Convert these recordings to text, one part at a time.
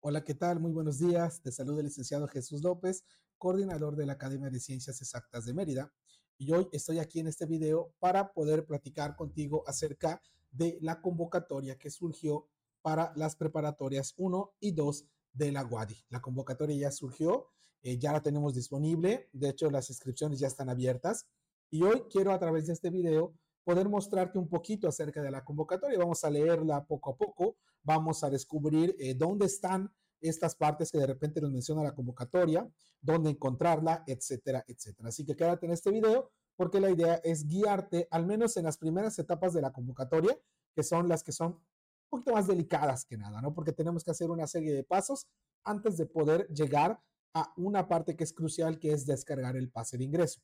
Hola, ¿qué tal? Muy buenos días. Te saluda el licenciado Jesús López, coordinador de la Academia de Ciencias Exactas de Mérida. Y hoy estoy aquí en este video para poder platicar contigo acerca de la convocatoria que surgió para las preparatorias 1 y 2 de la WADI. La convocatoria ya surgió, eh, ya la tenemos disponible. De hecho, las inscripciones ya están abiertas. Y hoy quiero a través de este video poder mostrarte un poquito acerca de la convocatoria. Vamos a leerla poco a poco, vamos a descubrir eh, dónde están estas partes que de repente nos menciona la convocatoria, dónde encontrarla, etcétera, etcétera. Así que quédate en este video porque la idea es guiarte al menos en las primeras etapas de la convocatoria, que son las que son un poquito más delicadas que nada, ¿no? Porque tenemos que hacer una serie de pasos antes de poder llegar a una parte que es crucial, que es descargar el pase de ingreso.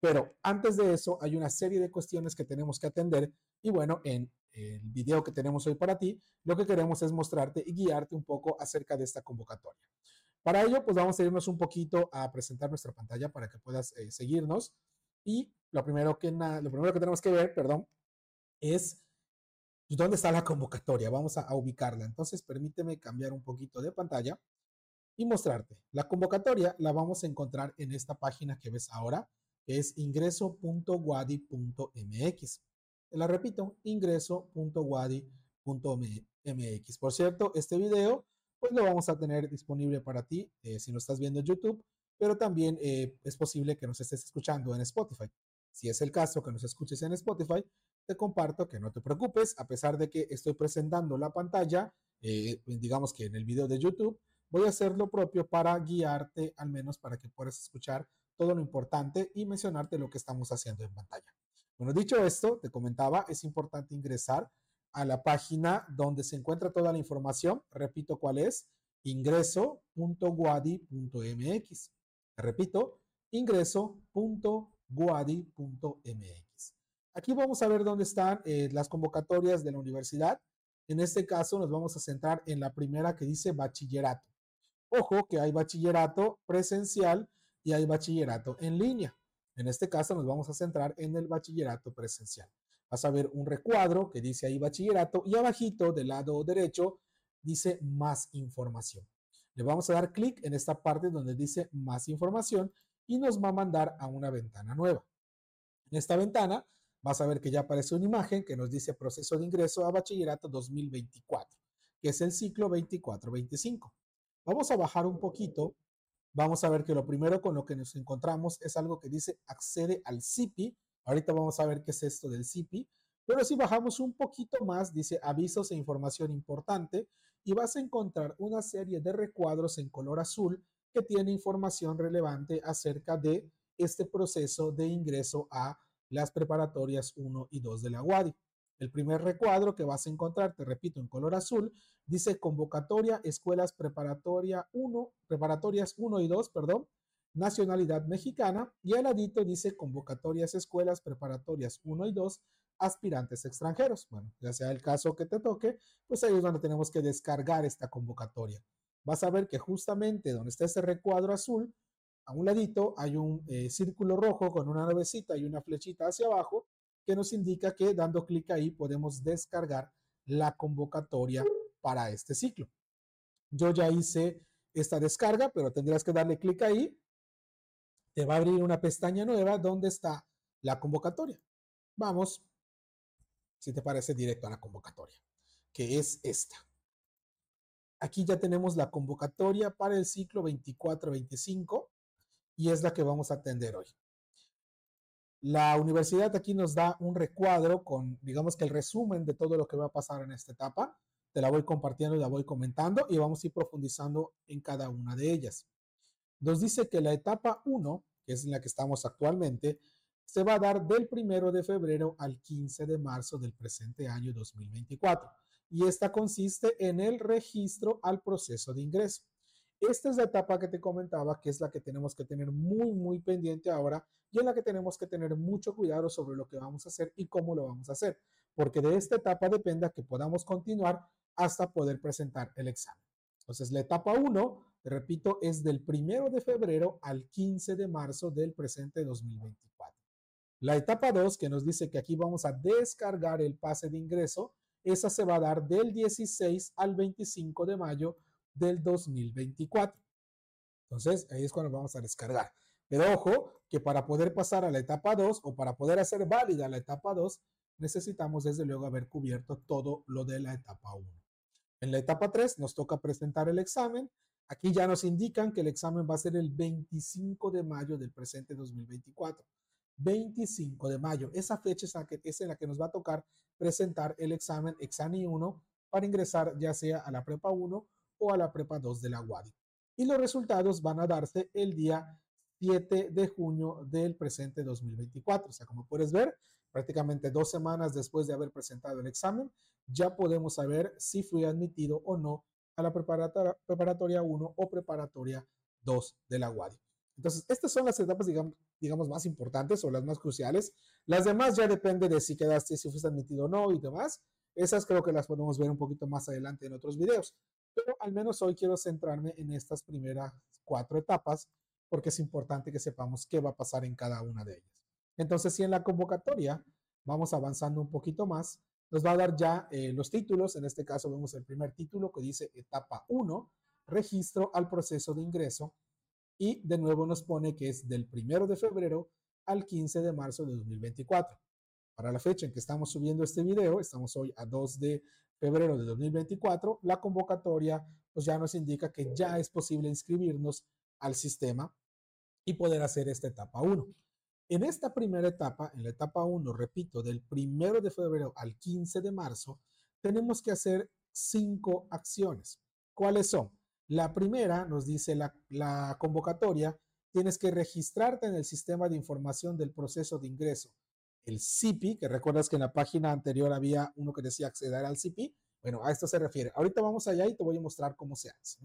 Pero antes de eso hay una serie de cuestiones que tenemos que atender y bueno, en el video que tenemos hoy para ti, lo que queremos es mostrarte y guiarte un poco acerca de esta convocatoria. Para ello, pues vamos a irnos un poquito a presentar nuestra pantalla para que puedas eh, seguirnos. Y lo primero, que lo primero que tenemos que ver, perdón, es dónde está la convocatoria. Vamos a ubicarla. Entonces, permíteme cambiar un poquito de pantalla y mostrarte. La convocatoria la vamos a encontrar en esta página que ves ahora es ingreso.wadi.mx. La repito, ingreso.wadi.mx. Por cierto, este video pues lo vamos a tener disponible para ti eh, si no estás viendo en YouTube, pero también eh, es posible que nos estés escuchando en Spotify. Si es el caso que nos escuches en Spotify, te comparto que no te preocupes, a pesar de que estoy presentando la pantalla, eh, digamos que en el video de YouTube, voy a hacer lo propio para guiarte, al menos para que puedas escuchar todo lo importante y mencionarte lo que estamos haciendo en pantalla. Bueno, dicho esto, te comentaba, es importante ingresar a la página donde se encuentra toda la información. Repito cuál es, ingreso.guadi.mx. Repito, ingreso.guadi.mx. Aquí vamos a ver dónde están eh, las convocatorias de la universidad. En este caso nos vamos a centrar en la primera que dice bachillerato. Ojo que hay bachillerato presencial y hay bachillerato en línea. En este caso nos vamos a centrar en el bachillerato presencial. Vas a ver un recuadro que dice ahí bachillerato y abajito del lado derecho dice más información. Le vamos a dar clic en esta parte donde dice más información y nos va a mandar a una ventana nueva. En esta ventana vas a ver que ya aparece una imagen que nos dice proceso de ingreso a bachillerato 2024, que es el ciclo 24-25. Vamos a bajar un poquito vamos a ver que lo primero con lo que nos encontramos es algo que dice accede al CIPI. Ahorita vamos a ver qué es esto del CIPI. Pero si bajamos un poquito más, dice avisos e información importante y vas a encontrar una serie de recuadros en color azul que tiene información relevante acerca de este proceso de ingreso a las preparatorias 1 y 2 de la UADI. El primer recuadro que vas a encontrar, te repito, en color azul, dice convocatoria escuelas preparatoria 1, preparatorias 1 y 2, perdón, nacionalidad mexicana, y al ladito dice convocatorias escuelas preparatorias 1 y 2, aspirantes extranjeros. Bueno, ya sea el caso que te toque, pues ahí es donde tenemos que descargar esta convocatoria. Vas a ver que justamente donde está ese recuadro azul, a un ladito hay un eh, círculo rojo con una navecita y una flechita hacia abajo que nos indica que dando clic ahí podemos descargar la convocatoria para este ciclo. Yo ya hice esta descarga, pero tendrás que darle clic ahí. Te va a abrir una pestaña nueva donde está la convocatoria. Vamos, si te parece, directo a la convocatoria, que es esta. Aquí ya tenemos la convocatoria para el ciclo 24-25 y es la que vamos a atender hoy. La universidad aquí nos da un recuadro con, digamos que el resumen de todo lo que va a pasar en esta etapa. Te la voy compartiendo la voy comentando y vamos a ir profundizando en cada una de ellas. Nos dice que la etapa 1, que es en la que estamos actualmente, se va a dar del primero de febrero al 15 de marzo del presente año 2024. Y esta consiste en el registro al proceso de ingreso. Esta es la etapa que te comentaba, que es la que tenemos que tener muy, muy pendiente ahora y en la que tenemos que tener mucho cuidado sobre lo que vamos a hacer y cómo lo vamos a hacer, porque de esta etapa depende que podamos continuar hasta poder presentar el examen. Entonces, la etapa 1, repito, es del 1 de febrero al 15 de marzo del presente 2024. La etapa 2, que nos dice que aquí vamos a descargar el pase de ingreso, esa se va a dar del 16 al 25 de mayo del 2024. Entonces, ahí es cuando vamos a descargar. Pero ojo, que para poder pasar a la etapa 2 o para poder hacer válida la etapa 2, necesitamos desde luego haber cubierto todo lo de la etapa 1. En la etapa 3 nos toca presentar el examen. Aquí ya nos indican que el examen va a ser el 25 de mayo del presente 2024. 25 de mayo. Esa fecha es, la que, es en la que nos va a tocar presentar el examen Exani 1 para ingresar ya sea a la prepa 1 o a la prepa 2 de la UADI. Y los resultados van a darse el día 7 de junio del presente 2024. O sea, como puedes ver, prácticamente dos semanas después de haber presentado el examen, ya podemos saber si fui admitido o no a la preparatoria, preparatoria 1 o preparatoria 2 de la UADI. Entonces, estas son las etapas, digamos, digamos, más importantes o las más cruciales. Las demás ya depende de si quedaste, si fuiste admitido o no y demás. Esas creo que las podemos ver un poquito más adelante en otros videos. Pero al menos hoy quiero centrarme en estas primeras cuatro etapas porque es importante que sepamos qué va a pasar en cada una de ellas. Entonces, si en la convocatoria vamos avanzando un poquito más, nos va a dar ya eh, los títulos. En este caso vemos el primer título que dice etapa 1, registro al proceso de ingreso. Y de nuevo nos pone que es del 1 de febrero al 15 de marzo de 2024. Para la fecha en que estamos subiendo este video, estamos hoy a 2 de febrero de 2024, la convocatoria pues ya nos indica que ya es posible inscribirnos al sistema y poder hacer esta etapa 1. En esta primera etapa, en la etapa 1, repito, del 1 de febrero al 15 de marzo, tenemos que hacer cinco acciones. ¿Cuáles son? La primera nos dice la, convocatoria, tienes que registrarte en el sistema de información del proceso de ingreso, el CIPI, que recuerdas que en la página anterior había uno que decía acceder al CIPI. Bueno, a esto se refiere. Ahorita vamos allá y te voy a mostrar cómo se hace.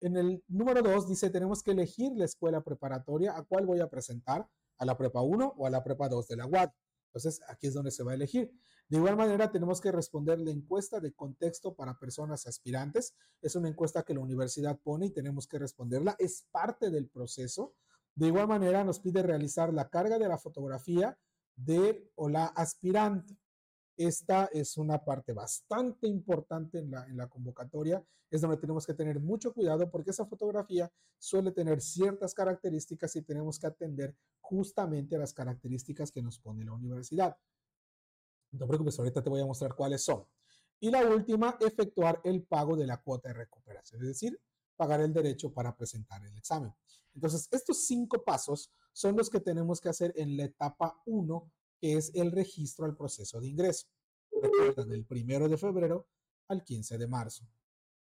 En el número 2 dice, tenemos que elegir la escuela preparatoria a cuál voy a presentar, a la prepa 1 o a la prepa 2 de la UAD. Entonces, aquí es donde se va a elegir. De igual manera, tenemos que responder la encuesta de contexto para personas aspirantes. Es una encuesta que la universidad pone y tenemos que responderla. Es parte del proceso. De igual manera, nos pide realizar la carga de la fotografía de o la aspirante. Esta es una parte bastante importante en la, convocatoria, es donde tenemos que tener mucho cuidado porque esa fotografía suele tener ciertas características y tenemos que atender justamente a las características que nos pone la universidad. No te preocupes, ahorita te voy a mostrar cuáles son. Y la última, efectuar el pago de la cuota de recuperación, es decir, pagar el derecho para presentar el examen. Entonces, estos cinco pasos son los que tenemos que hacer en la etapa 1 es el registro al proceso de ingreso. Recuerda, del primero de febrero al 15 de marzo.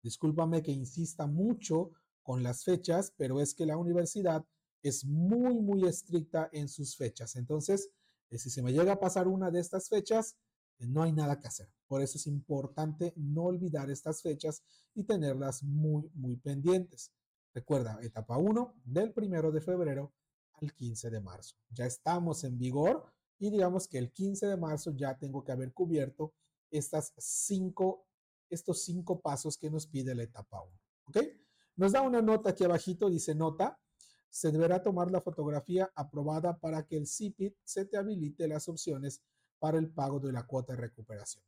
Discúlpame que insista mucho con las fechas, pero es que la universidad es muy, muy estricta en sus fechas. Entonces, eh, si se me llega a pasar una de estas fechas, eh, no hay nada que hacer. Por eso es importante no olvidar estas fechas y tenerlas muy, muy pendientes. Recuerda, etapa 1 del primero de febrero al 15 de marzo. Ya estamos en vigor y digamos que el 15 de marzo ya tengo que haber cubierto estas cinco, estos cinco pasos que nos pide la etapa 1. ¿Ok? Nos da una nota aquí abajito, dice nota, se deberá tomar la fotografía aprobada para que el CIPIT se te habilite las opciones para el pago de la cuota de recuperación.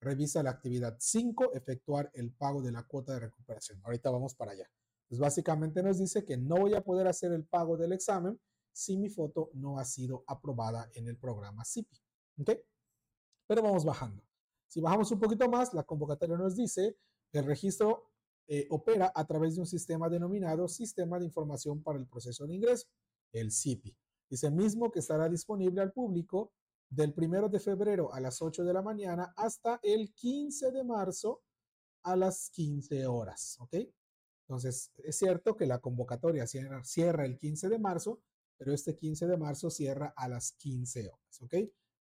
Revisa la actividad 5, efectuar el pago de la cuota de recuperación. Ahorita vamos para allá. Pues básicamente nos dice que no voy a poder hacer el pago del examen si mi foto no ha sido aprobada en el programa CIPI. ¿Ok? Pero vamos bajando. Si bajamos un poquito más, la convocatoria nos dice el registro eh, opera a través de un sistema denominado Sistema de Información para el Proceso de Ingreso, el CIPI. Dice mismo que estará disponible al público del primero de febrero a las 8 de la mañana hasta el 15 de marzo a las 15 horas. ¿Ok? Entonces, es cierto que la convocatoria cierra el 15 de marzo, pero este 15 de marzo cierra a las 15 horas, ¿ok?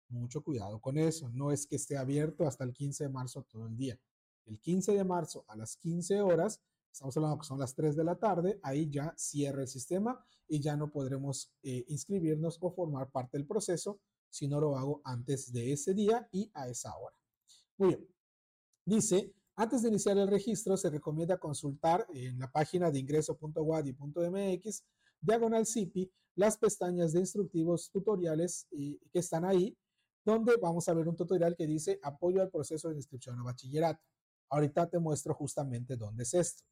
Mucho cuidado con eso, no es que esté abierto hasta el 15 de marzo todo el día. El 15 de marzo a las 15 horas, estamos hablando que son las 3 de la tarde, ahí ya cierra el sistema y ya no podremos eh, inscribirnos o formar parte del proceso si no lo hago antes de ese día y a esa hora. Muy bien. Dice, antes de iniciar el registro, se recomienda consultar en la página de ingreso.wadi.mx, diagonal CIPI, las pestañas de instructivos tutoriales y, que están ahí, donde vamos a ver un tutorial que dice apoyo al proceso de inscripción a bachillerato. Ahorita te muestro justamente dónde es esto.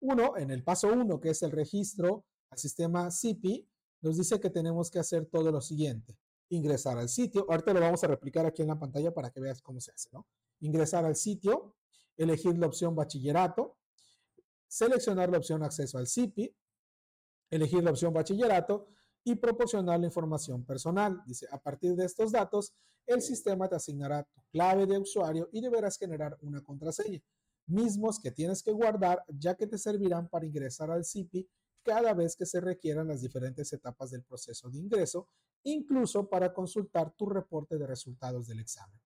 Uno, en el paso uno, que es el registro al sistema CIPI, nos dice que tenemos que hacer todo lo siguiente. Ingresar al sitio. Ahorita lo vamos a replicar aquí en la pantalla para que veas cómo se hace, ¿no? Ingresar al sitio, elegir la opción bachillerato, seleccionar la opción acceso al CIPI, elegir la opción bachillerato y proporcionar la información personal. Dice, a partir de estos datos, el sistema te asignará tu clave de usuario y deberás generar una contraseña, mismos que tienes que guardar ya que te servirán para ingresar al CIPI cada vez que se requieran las diferentes etapas del proceso de ingreso, incluso para consultar tu reporte de resultados del examen.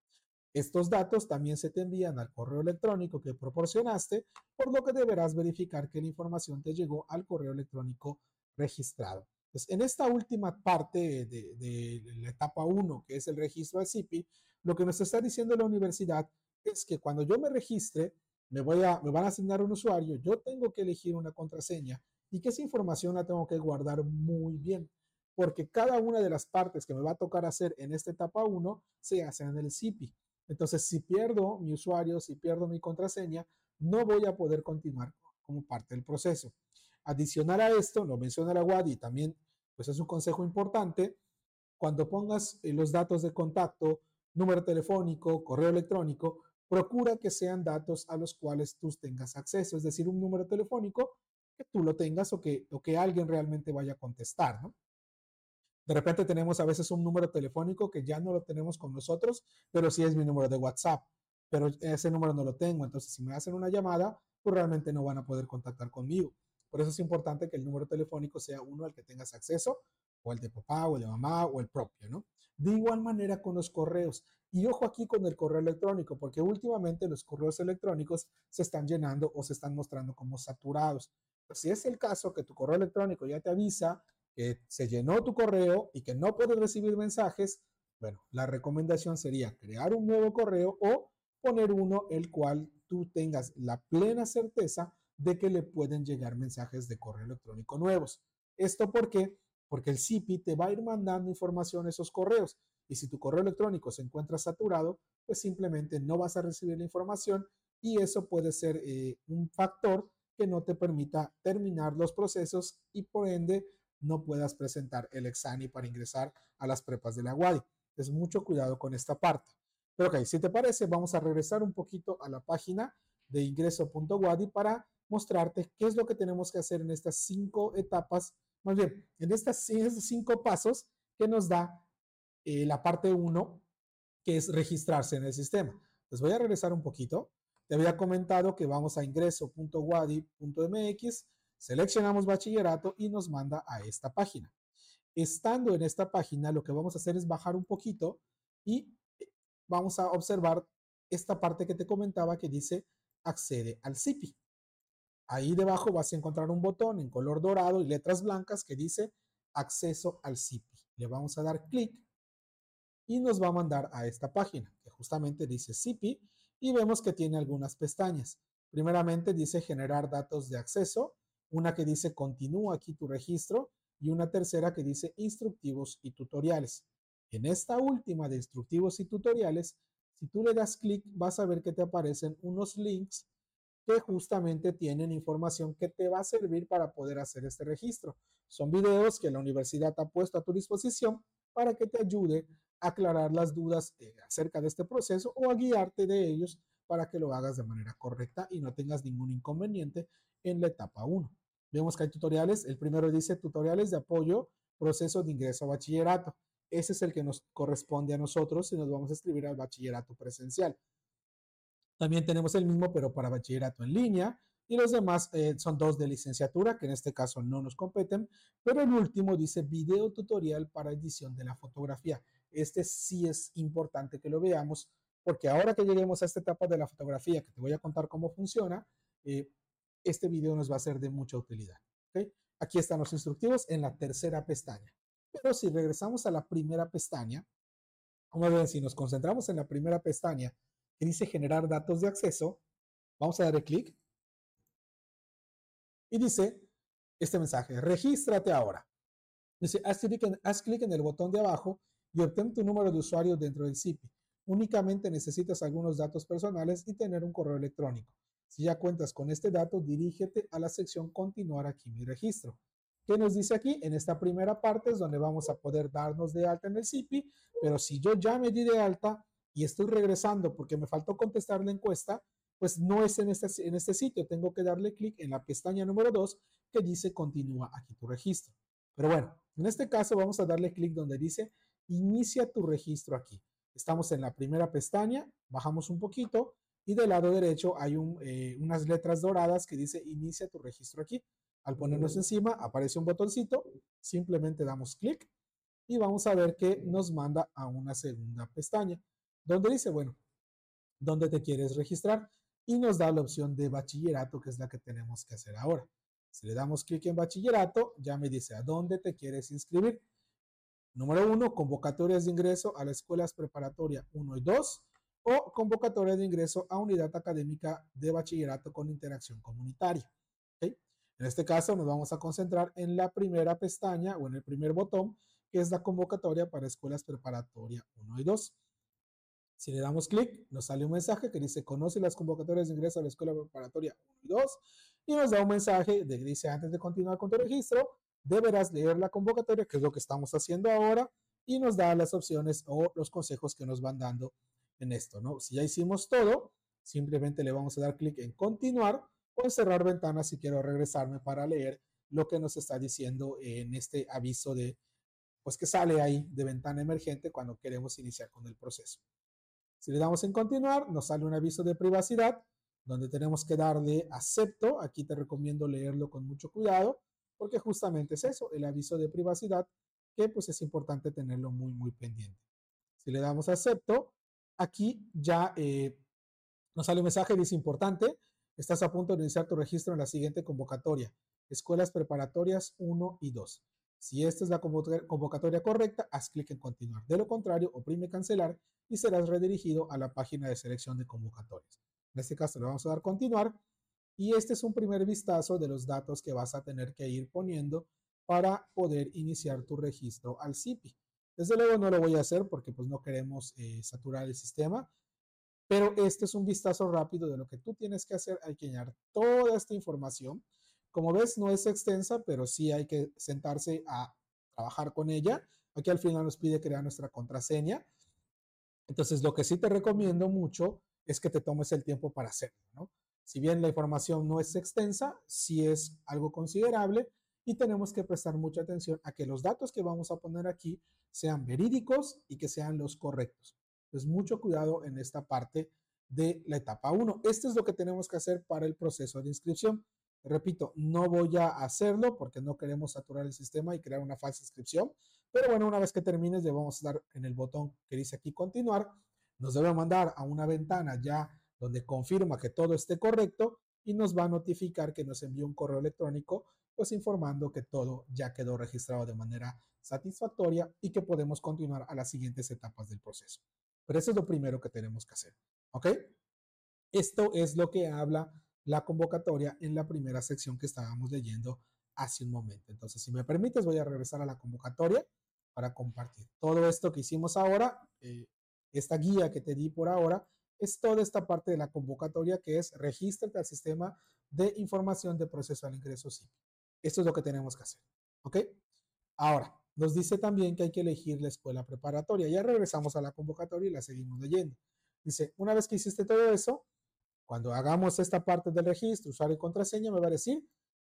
Estos datos también se te envían al correo electrónico que proporcionaste, por lo que deberás verificar que la información te llegó al correo electrónico registrado. Entonces, en esta última parte de, la etapa 1, que es el registro al CIPI, lo que nos está diciendo la universidad es que cuando yo me registre, me, me van a asignar un usuario, yo tengo que elegir una contraseña y que esa información la tengo que guardar muy bien, porque cada una de las partes que me va a tocar hacer en esta etapa 1 se hace en el CIPI. Entonces, si pierdo mi usuario, si pierdo mi contraseña, no voy a poder continuar como parte del proceso. Adicional a esto, lo menciona la WAD y también pues es un consejo importante, cuando pongas eh, los datos de contacto, número telefónico, correo electrónico, procura que sean datos a los cuales tú tengas acceso, es decir, un número telefónico que tú lo tengas o que, o que alguien realmente vaya a contestar, ¿no? De repente tenemos a veces un número telefónico que ya no lo tenemos con nosotros, pero sí es mi número de WhatsApp, pero ese número no lo tengo, entonces si me hacen una llamada, pues realmente no van a poder contactar conmigo. Por eso es importante que el número telefónico sea uno al que tengas acceso, o el de papá, o el de mamá, o el propio, ¿no? De igual manera con los correos. Y ojo aquí con el correo electrónico, porque últimamente los correos electrónicos se están llenando o se están mostrando como saturados. Si es el caso que tu correo electrónico ya te avisa que se llenó tu correo y que no puedes recibir mensajes, bueno, la recomendación sería crear un nuevo correo o poner uno el cual tú tengas la plena certeza de que le pueden llegar mensajes de correo electrónico nuevos. ¿Esto por qué? Porque el CIPI te va a ir mandando información a esos correos y si tu correo electrónico se encuentra saturado, pues simplemente no vas a recibir la información y eso puede ser eh, un factor que no te permita terminar los procesos y por ende no puedas presentar el examen para ingresar a las prepas de la UADI. Es mucho cuidado con esta parte. Pero ok, si te parece, vamos a regresar un poquito a la página de ingreso.wadi para mostrarte qué es lo que tenemos que hacer en estas cinco etapas, más bien, en estas, cinco pasos que nos da eh, la parte uno, que es registrarse en el sistema. Les voy a regresar un poquito. Te había comentado que vamos a ingreso.wadi.mx, seleccionamos bachillerato y nos manda a esta página. Estando en esta página, lo que vamos a hacer es bajar un poquito y eh, vamos a observar esta parte que te comentaba que dice accede al CIPI. Ahí debajo vas a encontrar un botón en color dorado y letras blancas que dice acceso al CIPI. Le vamos a dar clic y nos va a mandar a esta página que justamente dice CIPI y vemos que tiene algunas pestañas. Primeramente dice generar datos de acceso, una que dice continúa aquí tu registro y una tercera que dice instructivos y tutoriales. En esta última de instructivos y tutoriales, si tú le das clic vas a ver que te aparecen unos links que justamente tienen información que te va a servir para poder hacer este registro. Son videos que la universidad ha puesto a tu disposición para que te ayude a aclarar las dudas eh, acerca de este proceso o a guiarte de ellos para que lo hagas de manera correcta y no tengas ningún inconveniente en la etapa 1. Vemos que hay tutoriales. El primero dice tutoriales de apoyo, proceso de ingreso a bachillerato. Ese es el que nos corresponde a nosotros si nos vamos a escribir al bachillerato presencial. También tenemos el mismo, pero para bachillerato en línea. Y los demás eh, son dos de licenciatura, que en este caso no nos competen. Pero el último dice video tutorial para edición de la fotografía. Este sí es importante que lo veamos, porque ahora que lleguemos a esta etapa de la fotografía, que te voy a contar cómo funciona, eh, este video nos va a ser de mucha utilidad. Aquí están los instructivos en la tercera pestaña. Pero si regresamos a la primera pestaña, a ver si nos concentramos en la primera pestaña que dice generar datos de acceso, vamos a darle clic y dice este mensaje, regístrate ahora. Dice, haz clic, en, haz clic en el botón de abajo y obtén tu número de usuario dentro del CIPI. Únicamente necesitas algunos datos personales y tener un correo electrónico. Si ya cuentas con este dato, dirígete a la sección Continuar aquí mi registro. ¿Qué nos dice aquí? En esta primera parte es donde vamos a poder darnos de alta en el CIPI, pero si yo ya me di de alta y estoy regresando porque me faltó contestar la encuesta, pues no es en este, en este sitio. Tengo que darle clic en la pestaña número 2 que dice continúa aquí tu registro. Pero bueno, en este caso vamos a darle clic donde dice inicia tu registro aquí. Estamos en la primera pestaña, bajamos un poquito y del lado derecho hay eh, unas letras doradas que dice inicia tu registro aquí. Al ponernos encima aparece un botoncito, simplemente damos clic y vamos a ver que nos manda a una segunda pestaña donde dice, bueno, ¿dónde te quieres registrar? Y nos da la opción de bachillerato, que es la que tenemos que hacer ahora. Si le damos clic en bachillerato, ya me dice a dónde te quieres inscribir. Número uno, convocatorias de ingreso a las escuelas preparatoria 1 y 2 o convocatoria de ingreso a unidad académica de bachillerato con interacción comunitaria. En este caso nos vamos a concentrar en la primera pestaña o en el primer botón, que es la convocatoria para escuelas preparatoria 1 y 2. Si le damos clic, nos sale un mensaje que dice, conoce las convocatorias de ingreso a la escuela preparatoria 1 y 2, y nos da un mensaje de que dice, antes de continuar con tu registro, deberás leer la convocatoria, que es lo que estamos haciendo ahora, y nos da las opciones o los consejos que nos van dando en esto, ¿no? Si ya hicimos todo, simplemente le vamos a dar clic en continuar o cerrar ventana si quiero regresarme para leer lo que nos está diciendo en este aviso de, pues que sale ahí de ventana emergente cuando queremos iniciar con el proceso. Si le damos en continuar, nos sale un aviso de privacidad donde tenemos que darle acepto. Aquí te recomiendo leerlo con mucho cuidado porque justamente es eso, el aviso de privacidad, que pues es importante tenerlo muy, muy pendiente. Si le damos acepto, aquí ya eh, nos sale un mensaje, dice importante, Estás a punto de iniciar tu registro en la siguiente convocatoria, Escuelas Preparatorias 1 y 2. Si esta es la convocatoria correcta, haz clic en continuar. De lo contrario, oprime cancelar y serás redirigido a la página de selección de convocatorias. En este caso le vamos a dar continuar y este es un primer vistazo de los datos que vas a tener que ir poniendo para poder iniciar tu registro al CIPI. Desde luego no lo voy a hacer porque pues no queremos eh, saturar el sistema, pero este es un vistazo rápido de lo que tú tienes que hacer. Hay que llenar toda esta información. Como ves, no es extensa, pero sí hay que sentarse a trabajar con ella. Aquí al final nos pide crear nuestra contraseña. Entonces, lo que sí te recomiendo mucho es que te tomes el tiempo para hacerlo. Si bien la información no es extensa, sí es algo considerable y tenemos que prestar mucha atención a que los datos que vamos a poner aquí sean verídicos y que sean los correctos. Entonces, mucho cuidado en esta parte de la etapa 1. Esto es lo que tenemos que hacer para el proceso de inscripción. Repito, no voy a hacerlo porque no queremos saturar el sistema y crear una falsa inscripción. Pero bueno, una vez que termines, le vamos a dar en el botón que dice aquí continuar. Nos debe mandar a una ventana ya donde confirma que todo esté correcto y nos va a notificar que nos envió un correo electrónico, pues informando que todo ya quedó registrado de manera satisfactoria y que podemos continuar a las siguientes etapas del proceso. Pero eso es lo primero que tenemos que hacer. ¿Ok? Esto es lo que habla la convocatoria en la primera sección que estábamos leyendo hace un momento. Entonces, si me permites, voy a regresar a la convocatoria para compartir. Todo esto que hicimos ahora, eh, esta guía que te di por ahora, es toda esta parte de la convocatoria que es regístrate al sistema de información de proceso al ingreso sí. Esto es lo que tenemos que hacer. ¿Ok? Ahora, nos dice también que hay que elegir la escuela preparatoria. Ya regresamos a la convocatoria y la seguimos leyendo. Dice, una vez que hiciste todo eso, cuando hagamos esta parte del registro, usuario y contraseña, me va a decir,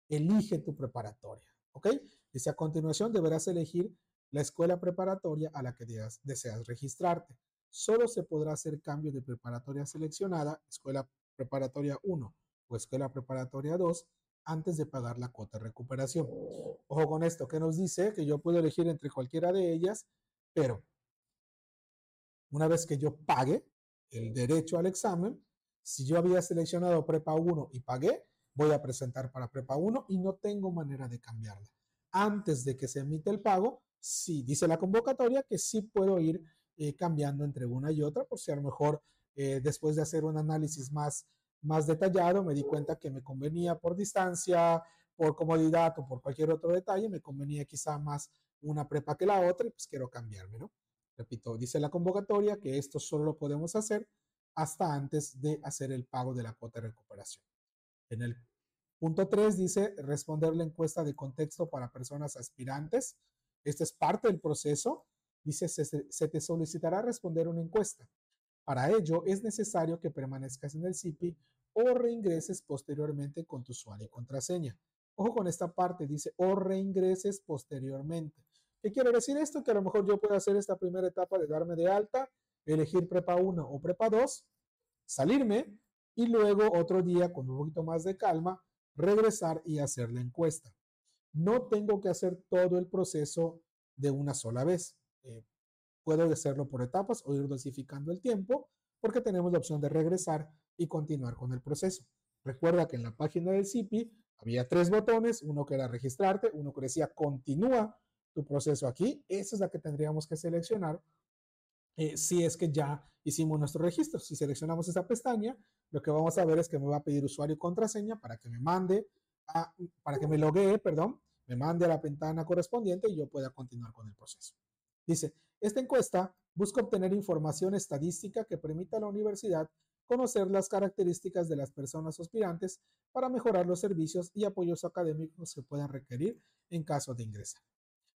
elige tu preparatoria. ¿Ok? Dice, a continuación deberás elegir la escuela preparatoria a la que deseas, registrarte. Solo se podrá hacer cambio de preparatoria seleccionada, escuela preparatoria 1 o escuela preparatoria 2, antes de pagar la cuota de recuperación. Ojo con esto, que nos dice que yo puedo elegir entre cualquiera de ellas, pero una vez que yo pague el derecho al examen, si yo había seleccionado Prepa 1 y pagué, voy a presentar para Prepa 1 y no tengo manera de cambiarla. Antes de que se emite el pago, sí, dice la convocatoria que sí puedo ir eh, cambiando entre una y otra, por si a lo mejor eh, después de hacer un análisis más más detallado, me di cuenta que me convenía por distancia, por comodidad o por cualquier otro detalle, me convenía quizá más una prepa que la otra y pues quiero cambiarme, ¿no? Repito, dice la convocatoria que esto solo lo podemos hacer hasta antes de hacer el pago de la cuota de recuperación. En el punto 3 dice responder la encuesta de contexto para personas aspirantes. Este es parte del proceso. Dice, se, se te solicitará responder una encuesta. Para ello, es necesario que permanezcas en el CIPI o reingreses posteriormente con tu usuario y contraseña. Ojo con esta parte, dice o reingreses posteriormente. ¿Qué quiere decir esto? Que a lo mejor yo puedo hacer esta primera etapa de darme de alta, elegir prepa 1 o prepa 2, salirme y luego otro día con un poquito más de calma regresar y hacer la encuesta. No tengo que hacer todo el proceso de una sola vez. Eh, puedo hacerlo por etapas o ir dosificando el tiempo porque tenemos la opción de regresar y continuar con el proceso. Recuerda que en la página del CIPI había tres botones, uno que era registrarte, uno que decía continúa tu proceso aquí. Esa es la que tendríamos que seleccionar eh, si es que ya hicimos nuestro registro. Si seleccionamos esa pestaña, lo que vamos a ver es que me va a pedir usuario y contraseña para que me mande, a, para que me loguee, perdón, me mande a la ventana correspondiente y yo pueda continuar con el proceso. Dice, esta encuesta busca obtener información estadística que permita a la universidad conocer las características de las personas aspirantes para mejorar los servicios y apoyos académicos que puedan requerir en caso de ingresar.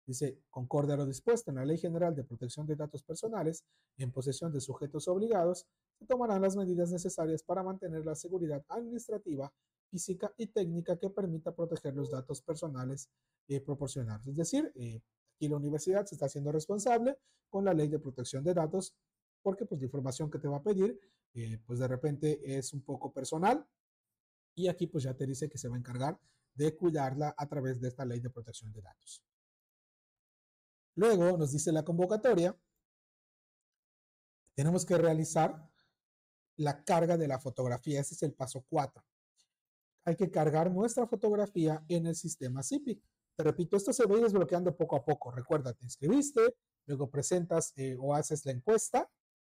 Dice, concorde a lo dispuesto en la Ley General de Protección de Datos Personales en posesión de sujetos obligados, se tomarán las medidas necesarias para mantener la seguridad administrativa, física y técnica que permita proteger los datos personales eh, proporcionados. Es decir, eh, aquí la universidad se está haciendo responsable con la Ley de Protección de Datos porque pues la información que te va a pedir eh, pues de repente es un poco personal y aquí pues ya te dice que se va a encargar de cuidarla a través de esta ley de protección de datos. Luego nos dice la convocatoria, tenemos que realizar la carga de la fotografía. Ese es el paso 4. Hay que cargar nuestra fotografía en el sistema CIPIC. Te repito, esto se va desbloqueando poco a poco. Recuerda, te inscribiste, luego presentas eh, o haces la encuesta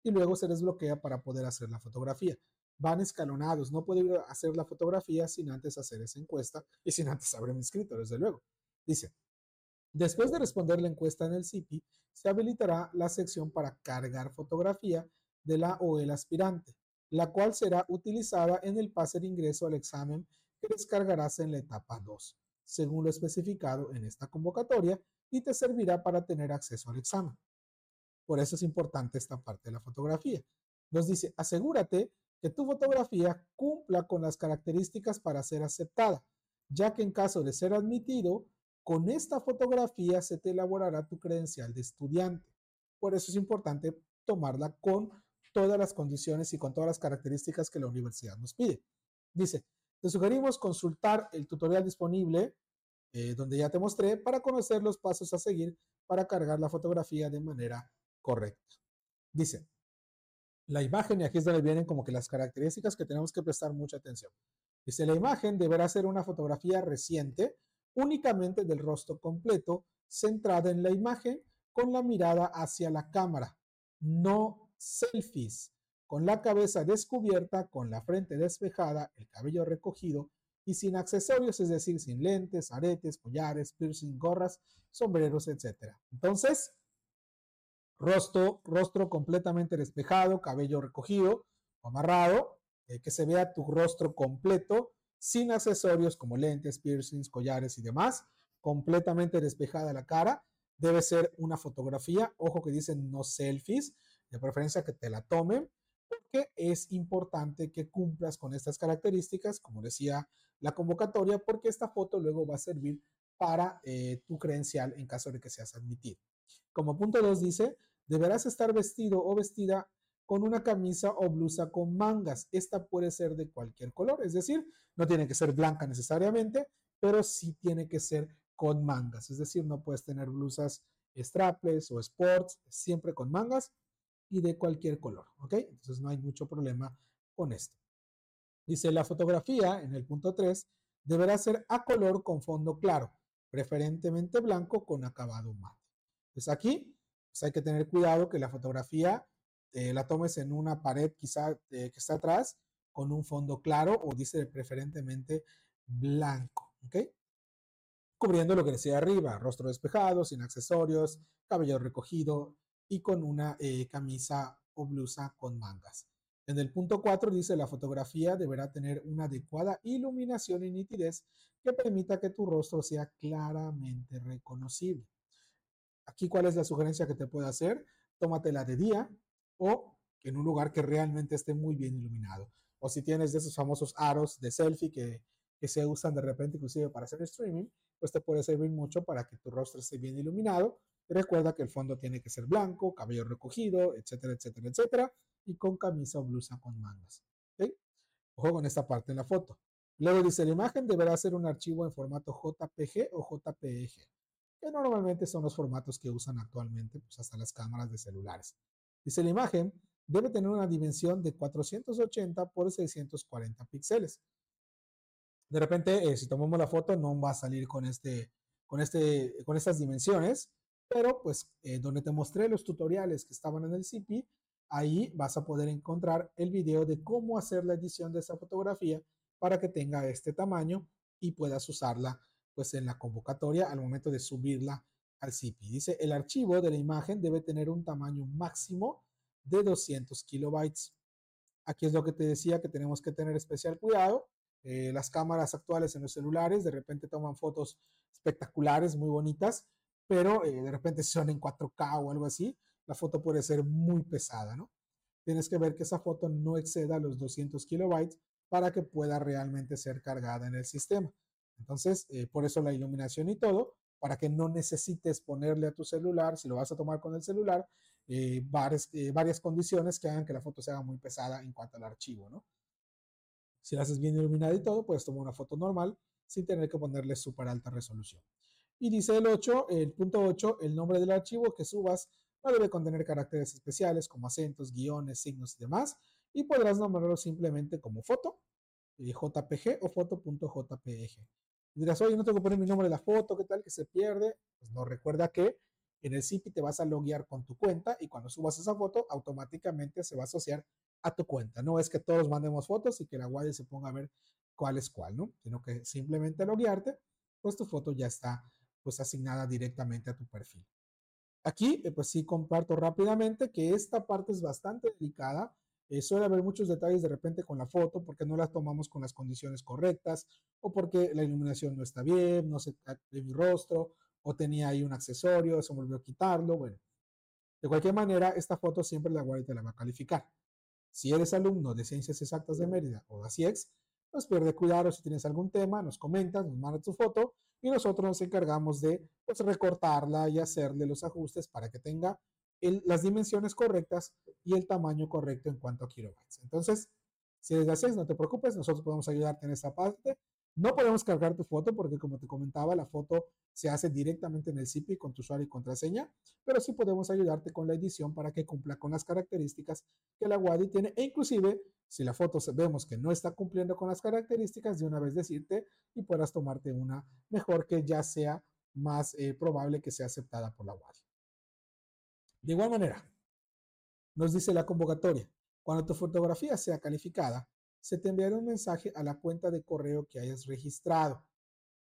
y luego se desbloquea para poder hacer la fotografía. Van escalonados, no puedo hacer la fotografía sin antes hacer esa encuesta y sin antes haberme inscrito, desde luego. Dice, después de responder la encuesta en el CIPI, se habilitará la sección para cargar fotografía de la o el aspirante, la cual será utilizada en el pase de ingreso al examen que descargarás en la etapa 2, según lo especificado en esta convocatoria, y te servirá para tener acceso al examen. Por eso es importante esta parte de la fotografía. Nos dice, asegúrate que tu fotografía cumpla con las características para ser aceptada, ya que en caso de ser admitido, con esta fotografía se te elaborará tu credencial de estudiante. Por eso es importante tomarla con todas las condiciones y con todas las características que la universidad nos pide. Dice, te sugerimos consultar el tutorial disponible eh, donde ya te mostré para conocer los pasos a seguir para cargar la fotografía de manera correcta. Dice, la imagen, y aquí es donde vienen como que las características que tenemos que prestar mucha atención. Dice, la imagen deberá ser una fotografía reciente, únicamente del rostro completo, centrada en la imagen, con la mirada hacia la cámara. No selfies, con la cabeza descubierta, con la frente despejada, el cabello recogido y sin accesorios, es decir, sin lentes, aretes, collares, piercing, gorras, sombreros, etc. Entonces, rostro, rostro completamente despejado, cabello recogido o amarrado, eh, que se vea tu rostro completo, sin accesorios como lentes, piercings, collares y demás, completamente despejada la cara. Debe ser una fotografía, ojo que dicen no selfies, de preferencia que te la tomen, porque es importante que cumplas con estas características, como decía la convocatoria, porque esta foto luego va a servir para eh, tu credencial en caso de que seas admitido. Como punto 2 dice, deberás estar vestido o vestida con una camisa o blusa con mangas. Esta puede ser de cualquier color, es decir, no tiene que ser blanca necesariamente, pero sí tiene que ser con mangas. Es decir, no puedes tener blusas strapless o sports, siempre con mangas y de cualquier color, ¿ok? Entonces no hay mucho problema con esto. Dice, la fotografía en el punto 3 deberá ser a color con fondo claro, preferentemente blanco con acabado mate. Pues aquí pues hay que tener cuidado que la fotografía eh, la tomes en una pared quizá eh, que está atrás con un fondo claro o dice preferentemente blanco, ¿ok? Cubriendo lo que decía arriba, rostro despejado, sin accesorios, cabello recogido y con una eh, camisa o blusa con mangas. En el punto 4 dice la fotografía deberá tener una adecuada iluminación y nitidez que permita que tu rostro sea claramente reconocible. Aquí, ¿cuál es la sugerencia que te puedo hacer? Tómatela de día o en un lugar que realmente esté muy bien iluminado. O si tienes de esos famosos aros de selfie que, que se usan de repente inclusive para hacer streaming, pues te puede servir mucho para que tu rostro esté bien iluminado. Recuerda que el fondo tiene que ser blanco, cabello recogido, etcétera, etcétera, etcétera, y con camisa o blusa con mangas. ¿okay? Ojo con esta parte de la foto. Luego dice, la imagen deberá ser un archivo en formato JPG o JPEG, que normalmente son los formatos que usan actualmente pues, hasta las cámaras de celulares. Dice, la imagen debe tener una dimensión de 480 por 640 píxeles. De repente, eh, si tomamos la foto, no va a salir con, este, con, este, con estas dimensiones, pero pues eh, donde te mostré los tutoriales que estaban en el CP, ahí vas a poder encontrar el video de cómo hacer la edición de esa fotografía para que tenga este tamaño y puedas usarla pues en la convocatoria al momento de subirla al CP. Dice, el archivo de la imagen debe tener un tamaño máximo de 200 kilobytes. Aquí es lo que te decía que tenemos que tener especial cuidado. Eh, las cámaras actuales en los celulares de repente toman fotos espectaculares, muy bonitas, pero eh, de repente son en 4K o algo así, la foto puede ser muy pesada, ¿no? Tienes que ver que esa foto no exceda los 200 kilobytes para que pueda realmente ser cargada en el sistema. Entonces, eh, por eso la iluminación y todo, para que no necesites ponerle a tu celular, si lo vas a tomar con el celular, eh, varias, eh, varias condiciones que hagan que la foto sea muy pesada en cuanto al archivo, ¿no? Si la haces bien iluminada y todo, puedes tomar una foto normal sin tener que ponerle súper alta resolución. Y dice el 8, el punto 8, el nombre del archivo que subas no debe contener caracteres especiales como acentos, guiones, signos y demás, y podrás nombrarlo simplemente como foto, eh, JPG o foto.jpg. Dirás, oye, no tengo que poner mi nombre de la foto, ¿qué tal que se pierde? Pues no, recuerda que en el CIPI te vas a loguear con tu cuenta y cuando subas esa foto, automáticamente se va a asociar a tu cuenta. No es que todos mandemos fotos y que la guardia se ponga a ver cuál es cuál, ¿no? Sino que simplemente loguearte, pues tu foto ya está pues asignada directamente a tu perfil. Aquí, eh, pues sí comparto rápidamente que esta parte es bastante delicada. Eh, suele haber muchos detalles de repente con la foto porque no la tomamos con las condiciones correctas o porque la iluminación no está bien, no se ve mi rostro o tenía ahí un accesorio, se volvió a quitarlo, bueno. De cualquier manera, esta foto siempre la guardia te la va a calificar. Si eres alumno de Ciencias Exactas de Mérida o de ACIEX, pues pierde cuidado si tienes algún tema, nos comentas, nos mandas tu foto y nosotros nos encargamos de pues, recortarla y hacerle los ajustes para que tenga las dimensiones correctas y el tamaño correcto en cuanto a kilobytes. Entonces, si de ACIEX, no te preocupes, nosotros podemos ayudarte en esta parte no podemos cargar tu foto porque, como te comentaba, la foto se hace directamente en el CIPI con tu usuario y contraseña, pero sí podemos ayudarte con la edición para que cumpla con las características que la WADI tiene e inclusive si la foto vemos que no está cumpliendo con las características, de una vez decirte y puedas tomarte una mejor que ya sea más eh, probable que sea aceptada por la WADI. De igual manera, nos dice la convocatoria, cuando tu fotografía sea calificada, se te enviará un mensaje a la cuenta de correo que hayas registrado,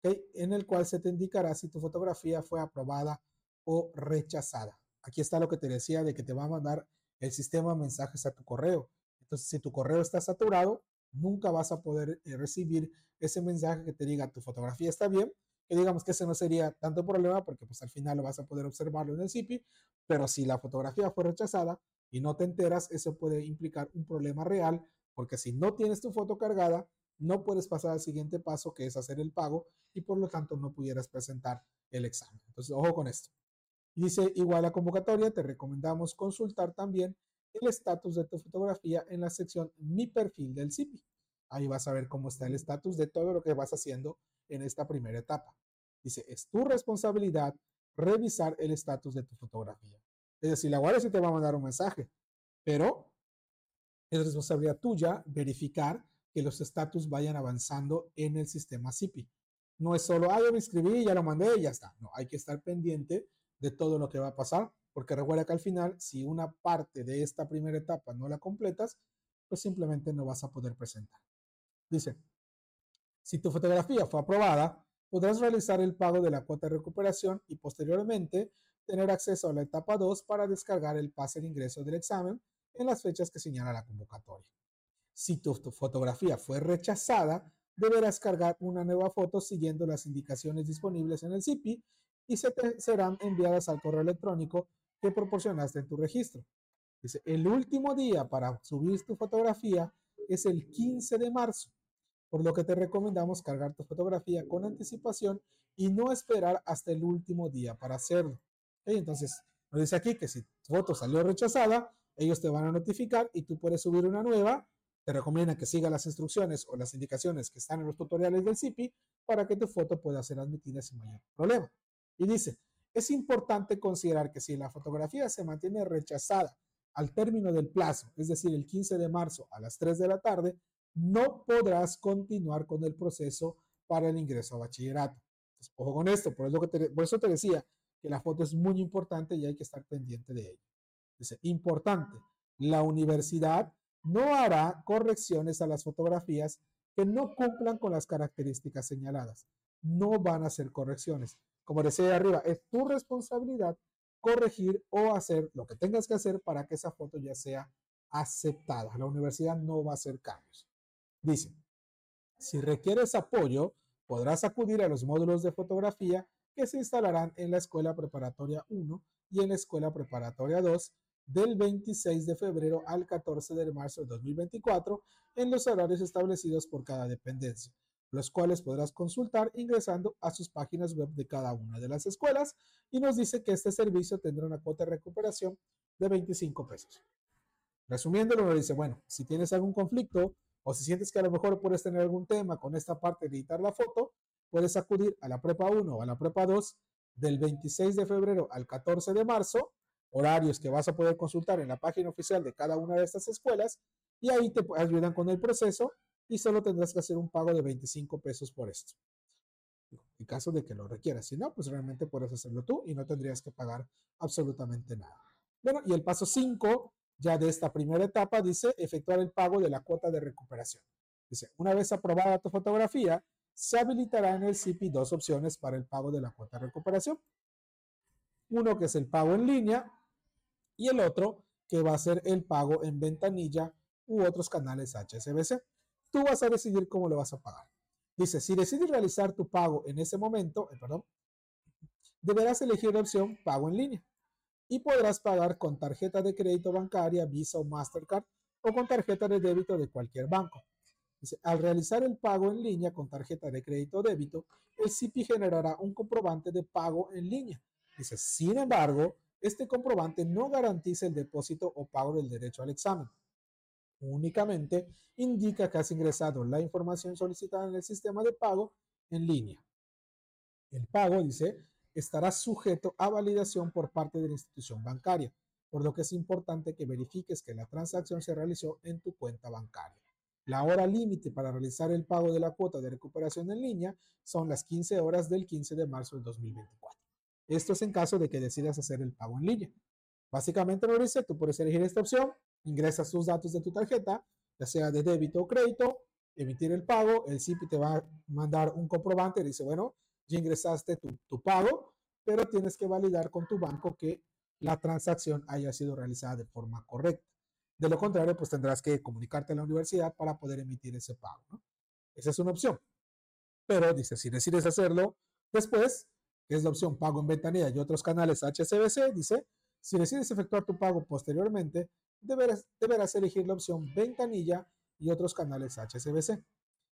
en el cual se te indicará si tu fotografía fue aprobada o rechazada. Aquí está lo que te decía de que te va a mandar el sistema mensajes a tu correo. Entonces, si tu correo está saturado, nunca vas a poder eh, recibir ese mensaje que te diga tu fotografía está bien, que digamos que ese no sería tanto problema porque pues al final lo vas a poder observarlo en el CIPI, pero si la fotografía fue rechazada y no te enteras, eso puede implicar un problema real porque si no tienes tu foto cargada, no puedes pasar al siguiente paso, que es hacer el pago, y por lo tanto no pudieras presentar el examen. Entonces, ojo con esto. Dice, igual la convocatoria, te recomendamos consultar también el estatus de tu fotografía en la sección Mi perfil del CIPI. Ahí vas a ver cómo está el estatus de todo lo que vas haciendo en esta primera etapa. Dice, es tu responsabilidad revisar el estatus de tu fotografía. Es decir, la guardia sí te va a mandar un mensaje, pero es responsabilidad tuya verificar que los estatus vayan avanzando en el sistema CIPI. No es solo, ah, yo me inscribí, ya lo mandé y ya está. No, hay que estar pendiente de todo lo que va a pasar, porque recuerda que al final, si una parte de esta primera etapa no la completas, pues simplemente no vas a poder presentar. Dice, si tu fotografía fue aprobada, podrás realizar el pago de la cuota de recuperación y posteriormente tener acceso a la etapa 2 para descargar el pase de ingreso del examen en las fechas que señala la convocatoria. Si tu, fotografía fue rechazada, deberás cargar una nueva foto siguiendo las indicaciones disponibles en el CIPI y se te serán enviadas al correo electrónico que proporcionaste en tu registro. Dice, el último día para subir tu fotografía es el 15 de marzo, por lo que te recomendamos cargar tu fotografía con anticipación y no esperar hasta el último día para hacerlo. Entonces, nos dice aquí que si tu foto salió rechazada, ellos te van a notificar y tú puedes subir una nueva. Te recomienda que siga las instrucciones o las indicaciones que están en los tutoriales del CIPI para que tu foto pueda ser admitida sin mayor problema. Y dice, es importante considerar que si la fotografía se mantiene rechazada al término del plazo, es decir, el 15 de marzo a las 3 de la tarde, no podrás continuar con el proceso para el ingreso a bachillerato. ojo con esto, por eso, que por eso te decía que la foto es muy importante y hay que estar pendiente de ella. Dice, importante, la universidad no hará correcciones a las fotografías que no cumplan con las características señaladas. No van a hacer correcciones. Como decía arriba, es tu responsabilidad corregir o hacer lo que tengas que hacer para que esa foto ya sea aceptada. La universidad no va a hacer cambios. Dice, si requieres apoyo, podrás acudir a los módulos de fotografía que se instalarán en la Escuela Preparatoria 1 y en la Escuela Preparatoria 2 del 26 de febrero al 14 de marzo de 2024 en los horarios establecidos por cada dependencia, los cuales podrás consultar ingresando a sus páginas web de cada una de las escuelas y nos dice que este servicio tendrá una cuota de recuperación de 25 pesos. Resumiéndolo, nos dice, bueno, si tienes algún conflicto o si sientes que a lo mejor puedes tener algún tema con esta parte de editar la foto, puedes acudir a la prepa 1 o a la prepa 2 del 26 de febrero al 14 de marzo horarios que vas a poder consultar en la página oficial de cada una de estas escuelas y ahí te ayudan con el proceso y solo tendrás que hacer un pago de 25 pesos por esto. En caso de que lo requieras, si no, pues realmente puedes hacerlo tú y no tendrías que pagar absolutamente nada. Bueno, y el paso 5 ya de esta primera etapa dice efectuar el pago de la cuota de recuperación. Dice, una vez aprobada tu fotografía, se habilitará en el CIPI dos opciones para el pago de la cuota de recuperación. Uno que es el pago en línea y el otro que va a ser el pago en ventanilla u otros canales HSBC. Tú vas a decidir cómo lo vas a pagar. Dice, si decides realizar tu pago en ese momento, eh, perdón, deberás elegir la opción pago en línea y podrás pagar con tarjeta de crédito bancaria, Visa o Mastercard o con tarjeta de débito de cualquier banco. Dice, al realizar el pago en línea con tarjeta de crédito o débito, el CIPI generará un comprobante de pago en línea. Dice, sin embargo, este comprobante no garantiza el depósito o pago del derecho al examen. Únicamente indica que has ingresado la información solicitada en el sistema de pago en línea. El pago, dice, estará sujeto a validación por parte de la institución bancaria, por lo que es importante que verifiques que la transacción se realizó en tu cuenta bancaria. La hora límite para realizar el pago de la cuota de recuperación en línea son las 15 horas del 15 de marzo del 2024. Esto es en caso de que decidas hacer el pago en línea. Básicamente, dice, tú puedes elegir esta opción, ingresas tus datos de tu tarjeta, ya sea de débito o crédito, emitir el pago, el CIPI te va a mandar un comprobante, dice, bueno, ya ingresaste tu, tu pago, pero tienes que validar con tu banco que la transacción haya sido realizada de forma correcta. De lo contrario, pues tendrás que comunicarte a la universidad para poder emitir ese pago. Esa es una opción. Pero dice, si decides hacerlo después, que es la opción pago en ventanilla y otros canales HSBC, dice, si decides efectuar tu pago posteriormente, deberás, elegir la opción ventanilla y otros canales HSBC.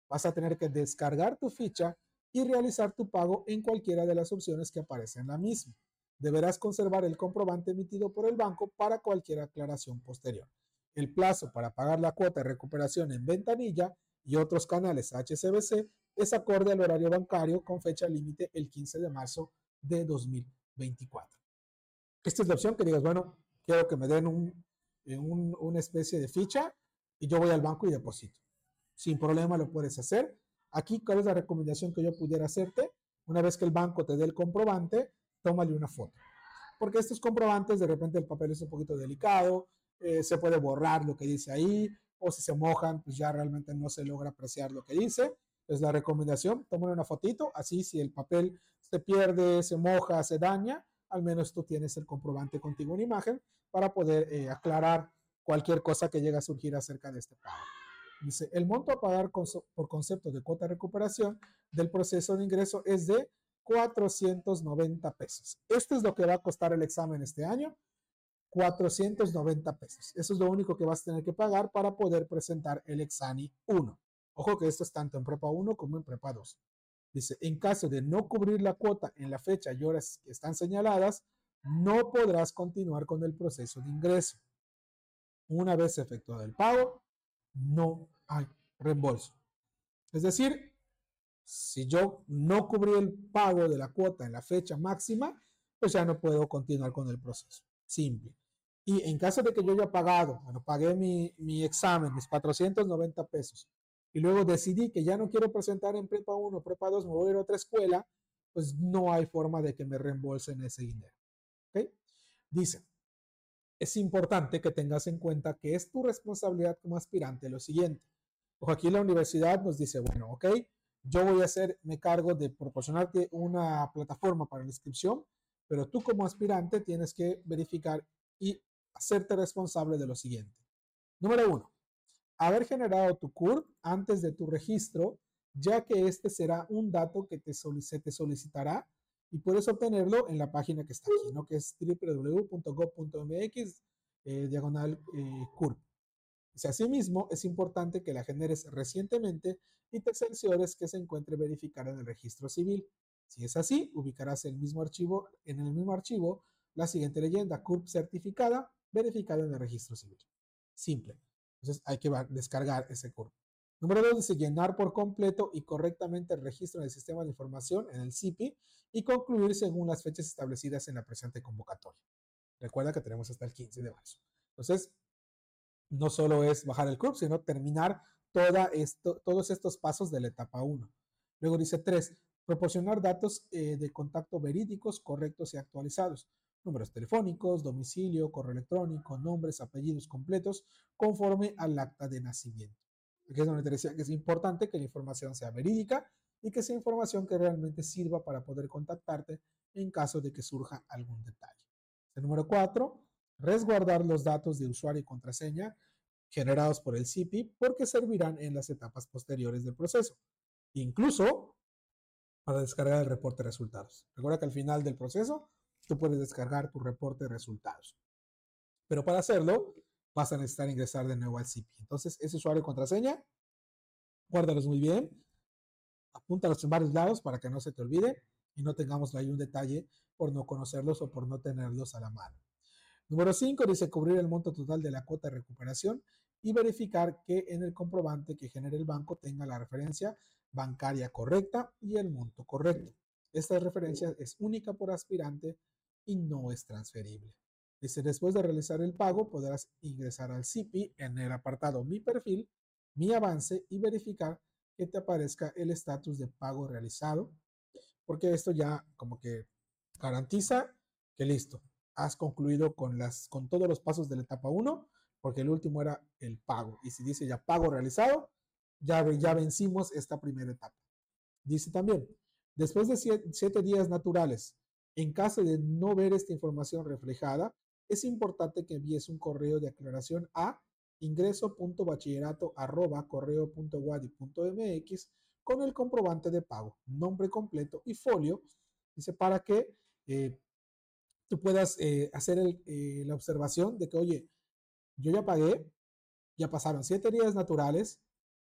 Vas a tener que descargar tu ficha y realizar tu pago en cualquiera de las opciones que aparecen en la misma. Deberás conservar el comprobante emitido por el banco para cualquier aclaración posterior. El plazo para pagar la cuota de recuperación en ventanilla y otros canales HSBC es acorde al horario bancario con fecha límite el 15 de marzo de 2024. Esta es la opción que digas, bueno, quiero que me den un, un, una especie de ficha y yo voy al banco y deposito. Sin problema lo puedes hacer. Aquí, ¿cuál es la recomendación que yo pudiera hacerte? Una vez que el banco te dé el comprobante, tómale una foto. Porque estos comprobantes, de repente el papel es un poquito delicado, eh, se puede borrar lo que dice ahí, o si se mojan, pues ya realmente no se logra apreciar lo que dice es la recomendación, toma una fotito, así si el papel se pierde, se moja, se daña, al menos tú tienes el comprobante contigo en imagen para poder eh, aclarar cualquier cosa que llegue a surgir acerca de este pago. Dice, el monto a pagar por concepto de cuota de recuperación del proceso de ingreso es de 490 pesos. Esto es lo que va a costar el examen este año. 490 pesos. Eso es lo único que vas a tener que pagar para poder presentar el Exani 1. Ojo que esto es tanto en Prepa 1 como en Prepa 2. Dice, en caso de no cubrir la cuota en la fecha y horas que están señaladas, no podrás continuar con el proceso de ingreso. Una vez efectuado el pago, no hay reembolso. Es decir, si yo no cubrí el pago de la cuota en la fecha máxima, pues ya no puedo continuar con el proceso. Simple. Y en caso de que yo haya pagado, bueno, pagué mi, mi examen, mis 490 pesos, y luego decidí que ya no quiero presentar en prepa 1, prepa 2, me voy a otra escuela, pues no hay forma de que me reembolsen ese dinero. ¿Ok? Dice, es importante que tengas en cuenta que es tu responsabilidad como aspirante lo siguiente. Ojo, aquí la universidad nos dice, bueno, ok, yo voy a hacerme cargo de proporcionarte una plataforma para la inscripción, pero tú como aspirante tienes que verificar y hacerte responsable de lo siguiente. Número uno, haber generado tu CURP antes de tu registro, ya que este será un dato que te se te solicitará y puedes obtenerlo en la página que está aquí, ¿no? que es www.gov.mx eh, diagonal eh, CURP. Asimismo, es importante que la generes recientemente y te cerciores que se encuentre verificada en el registro civil. Si es así, ubicarás el mismo archivo, en el mismo archivo la siguiente leyenda, CURP certificada, verificada en el registro civil. Simple. Entonces hay que descargar ese CURP. Número dos, dice llenar por completo y correctamente el registro en el sistema de información, en el CIPI, y concluir según las fechas establecidas en la presente convocatoria. Recuerda que tenemos hasta el 15 de marzo. Entonces, no solo es bajar el CURP, sino terminar todos estos pasos de la etapa 1. Luego dice 3, proporcionar datos eh, de contacto verídicos, correctos y actualizados números telefónicos, domicilio, correo electrónico, nombres, apellidos completos, conforme al acta de nacimiento. Aquí es donde te decía que es importante que la información sea verídica y que sea información que realmente sirva para poder contactarte en caso de que surja algún detalle. Número cuatro, resguardar los datos de usuario y contraseña generados por el CIPI porque servirán en las etapas posteriores del proceso, incluso para descargar el reporte de resultados. Recuerda que al final del proceso tú puedes descargar tu reporte de resultados. Pero para hacerlo, vas a necesitar ingresar de nuevo al CIPI. Entonces, ese usuario y contraseña, guárdalos muy bien, apúntalos en varios lados para que no se te olvide y no tengamos ahí un detalle por no conocerlos o por no tenerlos a la mano. Número 5 dice cubrir el monto total de la cuota de recuperación y verificar que en el comprobante que genere el banco tenga la referencia bancaria correcta y el monto correcto. Esta referencia es única por aspirante y no es transferible. Dice, después de realizar el pago, podrás ingresar al CIPI en el apartado Mi perfil, Mi avance y verificar que te aparezca el estatus de pago realizado, porque esto ya como que garantiza que listo, has concluido con, las, con todos los pasos de la etapa 1, porque el último era el pago. Y si dice ya pago realizado, ya, ya vencimos esta primera etapa. Dice también, después de siete días naturales en caso de no ver esta información reflejada, es importante que envíes un correo de aclaración a ingreso.bachillerato.correo.wadi.mx con el comprobante de pago, nombre completo y folio, dice, para que eh, tú puedas eh, hacer eh, la observación de que, oye, yo ya pagué, ya pasaron siete días naturales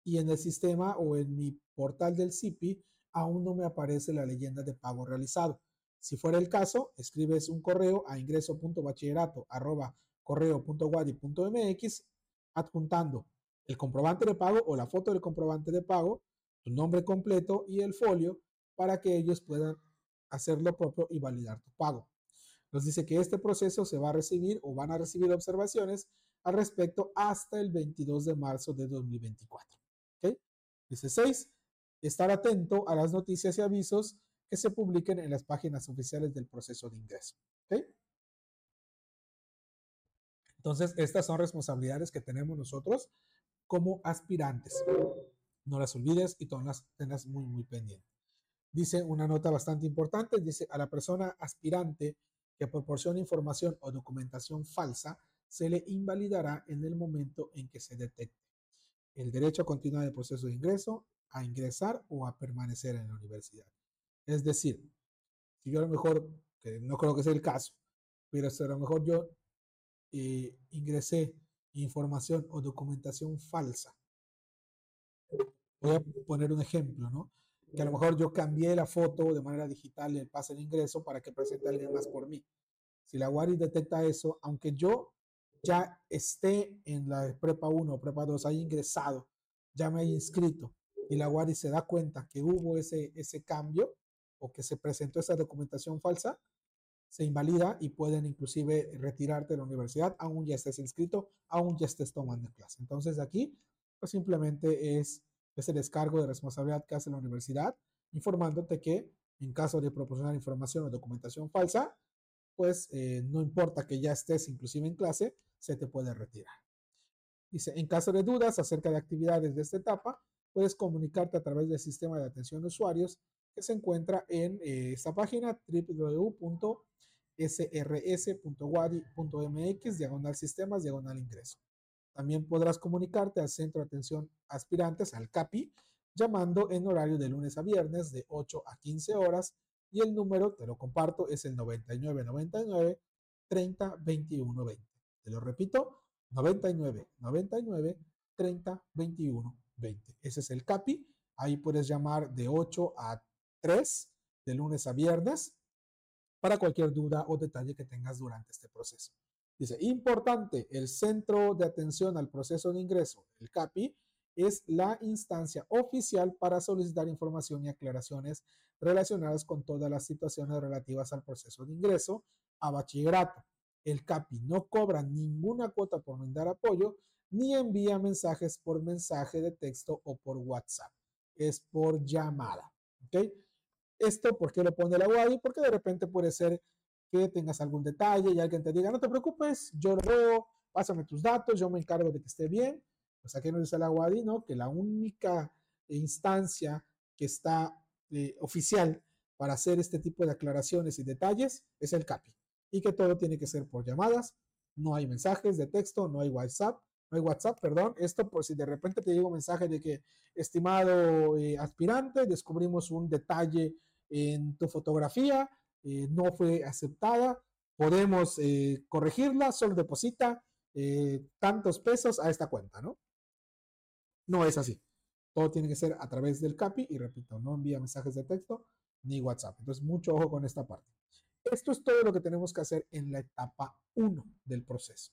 y en el sistema o en mi portal del CIPI aún no me aparece la leyenda de pago realizado. Si fuera el caso, escribes un correo a ingreso.bachillerato.correo.wadi.mx adjuntando el comprobante de pago o la foto del comprobante de pago, tu nombre completo y el folio para que ellos puedan hacer lo propio y validar tu pago. Nos dice que este proceso se va a recibir o van a recibir observaciones al respecto hasta el 22 de marzo de 2024. ¿Okay? Dice 6. Estar atento a las noticias y avisos que se publiquen en las páginas oficiales del proceso de ingreso. Entonces, estas son responsabilidades que tenemos nosotros como aspirantes. No las olvides y todas las tengas muy, muy pendiente. Dice una nota bastante importante, dice a la persona aspirante que proporciona información o documentación falsa se le invalidará en el momento en que se detecte el derecho a continuar el proceso de ingreso, a ingresar o a permanecer en la universidad. Es decir, si yo a lo mejor, que no creo que sea el caso, pero si a lo mejor yo eh, ingresé información o documentación falsa. Voy a poner un ejemplo, ¿no? Que a lo mejor yo cambié la foto de manera digital y el pase de ingreso para que presente a alguien más por mí. Si la UARI detecta eso, aunque yo ya esté en la prepa 1 o prepa 2, haya ingresado, ya me haya inscrito y la UARI se da cuenta que hubo ese, ese cambio o que se presentó esa documentación falsa, se invalida y pueden inclusive retirarte de la universidad, aún ya estés inscrito, aún ya estés tomando clase. Entonces aquí, pues simplemente es, es el descargo de responsabilidad que hace la universidad, informándote que en caso de proporcionar información o documentación falsa, pues eh, no importa que ya estés inclusive en clase, se te puede retirar. Dice, en caso de dudas acerca de actividades de esta etapa, puedes comunicarte a través del sistema de atención a usuarios que se encuentra en eh, esta página www.srs.wadi.mx, diagonal sistemas, diagonal ingreso. También podrás comunicarte al Centro de Atención Aspirantes, al CAPI, llamando en horario de lunes a viernes de 8 a 15 horas y el número, te lo comparto, es el 9999 30 21 20. Te lo repito, 99 99 30 21 20. Ese es el CAPI. Ahí puedes llamar de 8 a 3 de lunes a viernes para cualquier duda o detalle que tengas durante este proceso. Dice, importante, el centro de atención al proceso de ingreso, el CAPI, es la instancia oficial para solicitar información y aclaraciones relacionadas con todas las situaciones relativas al proceso de ingreso a bachillerato. El CAPI no cobra ninguna cuota por brindar apoyo ni envía mensajes por mensaje de texto o por WhatsApp. Es por llamada. ¿Ok? Esto, ¿por qué lo pone la UAI? Porque de repente puede ser que tengas algún detalle y alguien te diga, no te preocupes, yo lo veo, pásame tus datos, yo me encargo de que esté bien. Pues aquí nos dice la UAI, ¿no? Que la única instancia que está eh, oficial para hacer este tipo de aclaraciones y detalles es el CAPI y que todo tiene que ser por llamadas, no hay mensajes de texto, no hay WhatsApp, no hay WhatsApp, perdón. Esto por si de repente te llega un mensaje de que, estimado eh, aspirante, descubrimos un detalle en tu fotografía, eh, no fue aceptada, podemos eh, corregirla, solo deposita tantos pesos a esta cuenta, ¿no? No es así. Todo tiene que ser a través del CAPI y repito, no envía mensajes de texto ni WhatsApp. Entonces, mucho ojo con esta parte. Esto es todo lo que tenemos que hacer en la etapa 1 del proceso.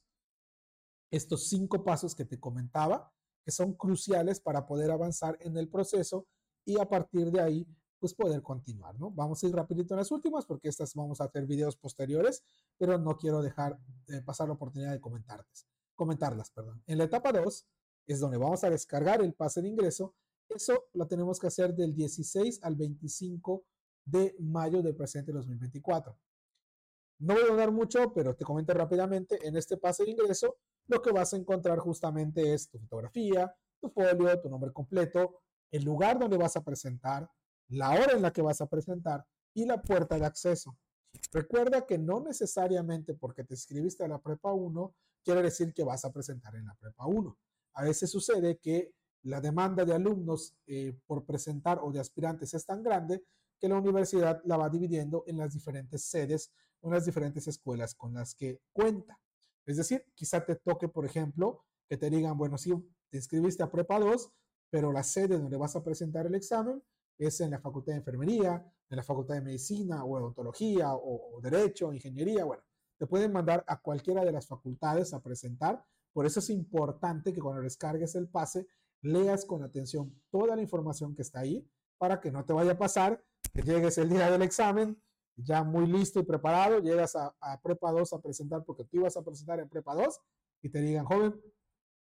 Estos cinco pasos que te comentaba, que son cruciales para poder avanzar en el proceso y a partir de ahí, pues poder continuar, ¿no? Vamos a ir rapidito en las últimas porque estas vamos a hacer videos posteriores, pero no quiero dejar de pasar la oportunidad de comentarles, comentarlas. Perdón. En la etapa 2 es donde vamos a descargar el pase de ingreso. Eso lo tenemos que hacer del 16 al 25 de mayo del presente 2024. No voy a hablar mucho, pero te comento rápidamente, en este pase de ingreso, lo que vas a encontrar justamente es tu fotografía, tu folio, tu nombre completo, el lugar donde vas a presentar, la hora en la que vas a presentar y la puerta de acceso. Recuerda que no necesariamente porque te inscribiste a la prepa 1 quiere decir que vas a presentar en la prepa 1. A veces sucede que la demanda de alumnos eh, por presentar o de aspirantes es tan grande que la universidad la va dividiendo en las diferentes sedes o en las diferentes escuelas con las que cuenta. Es decir, quizá te toque, por ejemplo, que te digan, bueno, sí, te inscribiste a Prepa 2, pero la sede donde vas a presentar el examen es en la Facultad de Enfermería, en la Facultad de Medicina o Odontología o, o Derecho, o Ingeniería, bueno, te pueden mandar a cualquiera de las facultades a presentar. Por eso es importante que cuando descargues el pase, leas con atención toda la información que está ahí para que no te vaya a pasar que llegues el día del examen ya muy listo y preparado, llegas a, Prepa 2 a presentar porque tú ibas a presentar en Prepa 2 y te digan, joven,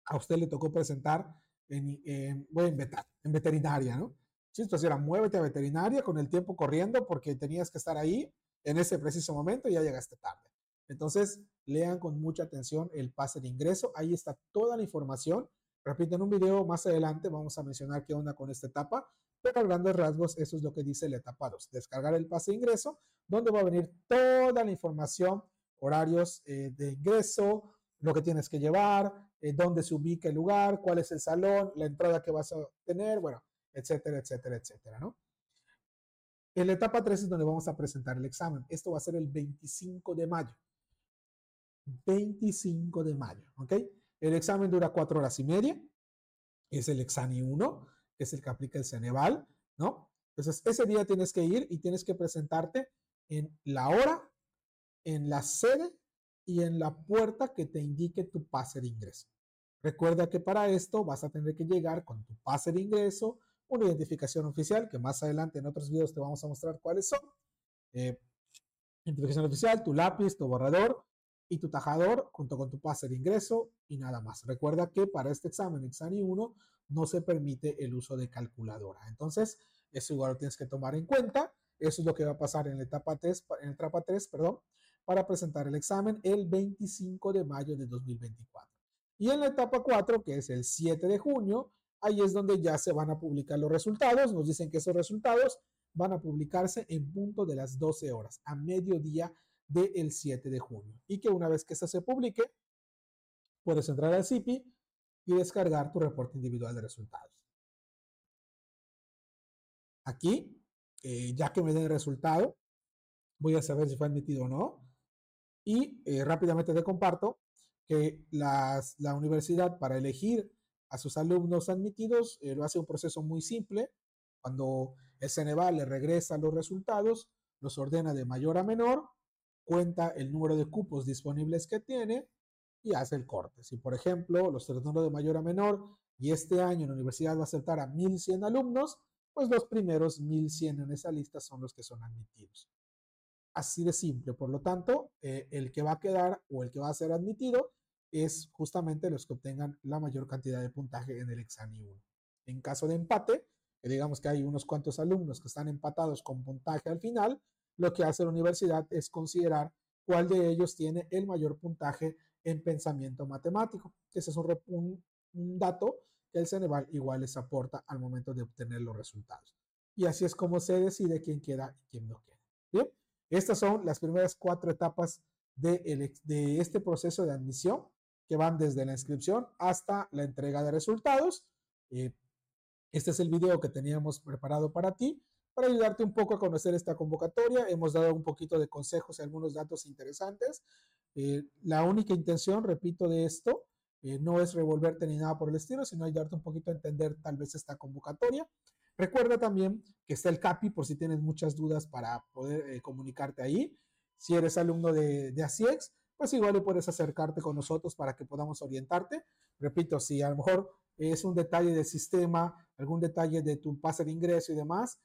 a usted le tocó presentar en, en, en veterinaria, ¿no? Sí, entonces era muévete a veterinaria con el tiempo corriendo porque tenías que estar ahí en ese preciso momento y ya llegaste tarde. Entonces, lean con mucha atención el pase de ingreso. Ahí está toda la información. Repito, en un video más adelante vamos a mencionar qué onda con esta etapa, pero a grandes rasgos, eso es lo que dice la etapa 2. Descargar el pase de ingreso, donde va a venir toda la información, horarios eh, de ingreso, lo que tienes que llevar, eh, dónde se ubica el lugar, cuál es el salón, la entrada que vas a tener, bueno, etcétera, etcétera, etcétera, ¿no? En la etapa 3 es donde vamos a presentar el examen. Esto va a ser el 25 de mayo. 25 de mayo, ¿ok? El examen dura cuatro horas y media. Es el examen 1, que es el que aplica el Ceneval, ¿no? Entonces, ese día tienes que ir y tienes que presentarte en la hora, en la sede y en la puerta que te indique tu pase de ingreso. Recuerda que para esto vas a tener que llegar con tu pase de ingreso, una identificación oficial, que más adelante en otros videos te vamos a mostrar cuáles son. Eh, identificación oficial, tu lápiz, tu borrador y tu tajador junto con tu pase de ingreso y nada más. Recuerda que para este examen, examen 1, no se permite el uso de calculadora. Entonces, eso igual lo tienes que tomar en cuenta. Eso es lo que va a pasar en la etapa 3, en la etapa 3 perdón, para presentar el examen el 25 de mayo de 2024. Y en la etapa 4, que es el 7 de junio, ahí es donde ya se van a publicar los resultados. Nos dicen que esos resultados van a publicarse en punto de las 12 horas, a mediodía del 7 de junio. Y que una vez que eso se publique, puedes entrar al CIPI y descargar tu reporte individual de resultados. Aquí, eh, ya que me den el resultado, voy a saber si fue admitido o no. Y eh, rápidamente te comparto que la universidad para elegir a sus alumnos admitidos eh, lo hace un proceso muy simple. Cuando el Ceneval le regresa los resultados, los ordena de mayor a menor, cuenta el número de cupos disponibles que tiene y hace el corte. Si, por ejemplo, los número de mayor a menor y este año la universidad va a aceptar a 1.100 alumnos, pues los primeros 1.100 en esa lista son los que son admitidos. Así de simple. Por lo tanto, eh, el que va a quedar o el que va a ser admitido es justamente los que obtengan la mayor cantidad de puntaje en el examen 1. En caso de empate, digamos que hay unos cuantos alumnos que están empatados con puntaje al final, lo que hace la universidad es considerar cuál de ellos tiene el mayor puntaje en pensamiento matemático, ese es un, un dato que el Ceneval igual les aporta al momento de obtener los resultados. Y así es como se decide quién queda y quién no queda. Bien, estas son las primeras cuatro etapas de este proceso de admisión que van desde la inscripción hasta la entrega de resultados. Eh, este es el video que teníamos preparado para ti, para ayudarte un poco a conocer esta convocatoria. Hemos dado un poquito de consejos y algunos datos interesantes. Eh, la única intención, repito, de esto eh, no es revolverte ni nada por el estilo, sino ayudarte un poquito a entender tal vez esta convocatoria. Recuerda también que está el CAPI por si tienes muchas dudas para poder eh, comunicarte ahí. Si eres alumno de, de pues igual puedes acercarte con nosotros para que podamos orientarte. Repito, si a lo mejor es un detalle del sistema, algún detalle de tu pase de ingreso y demás,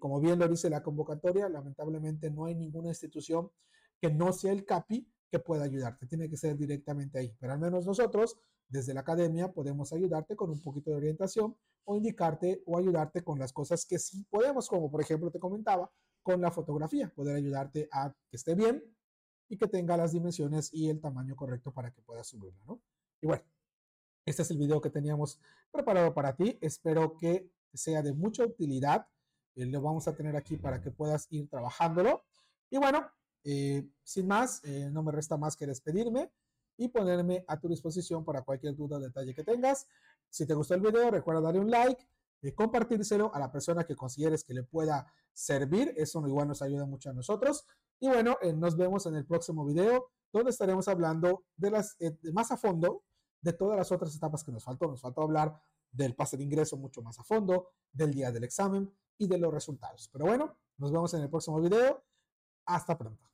como bien lo dice la convocatoria, lamentablemente no hay ninguna institución que no sea el CAPI que pueda ayudarte. Tiene que ser directamente ahí. Pero al menos nosotros, desde la academia, podemos ayudarte con un poquito de orientación o indicarte o ayudarte con las cosas que sí podemos, como por ejemplo te comentaba, con la fotografía, poder ayudarte a que esté bien y que tenga las dimensiones y el tamaño correcto para que puedas subirla, ¿no? Y bueno, este es el video que teníamos preparado para ti. Espero que sea de mucha utilidad. Eh, lo vamos a tener aquí para que puedas ir trabajándolo. Y bueno, eh, sin más, eh, no me resta más que despedirme y ponerme a tu disposición para cualquier duda o detalle que tengas. Si te gustó el video, recuerda darle un like, y compartírselo a la persona que consideres que le pueda servir. Eso igual nos ayuda mucho a nosotros. Y bueno, eh, nos vemos en el próximo video donde estaremos hablando de las más a fondo de todas las otras etapas que nos faltó. Nos faltó hablar del pase de ingreso mucho más a fondo, del día del examen y de los resultados. Pero bueno, nos vemos en el próximo video. Hasta pronto.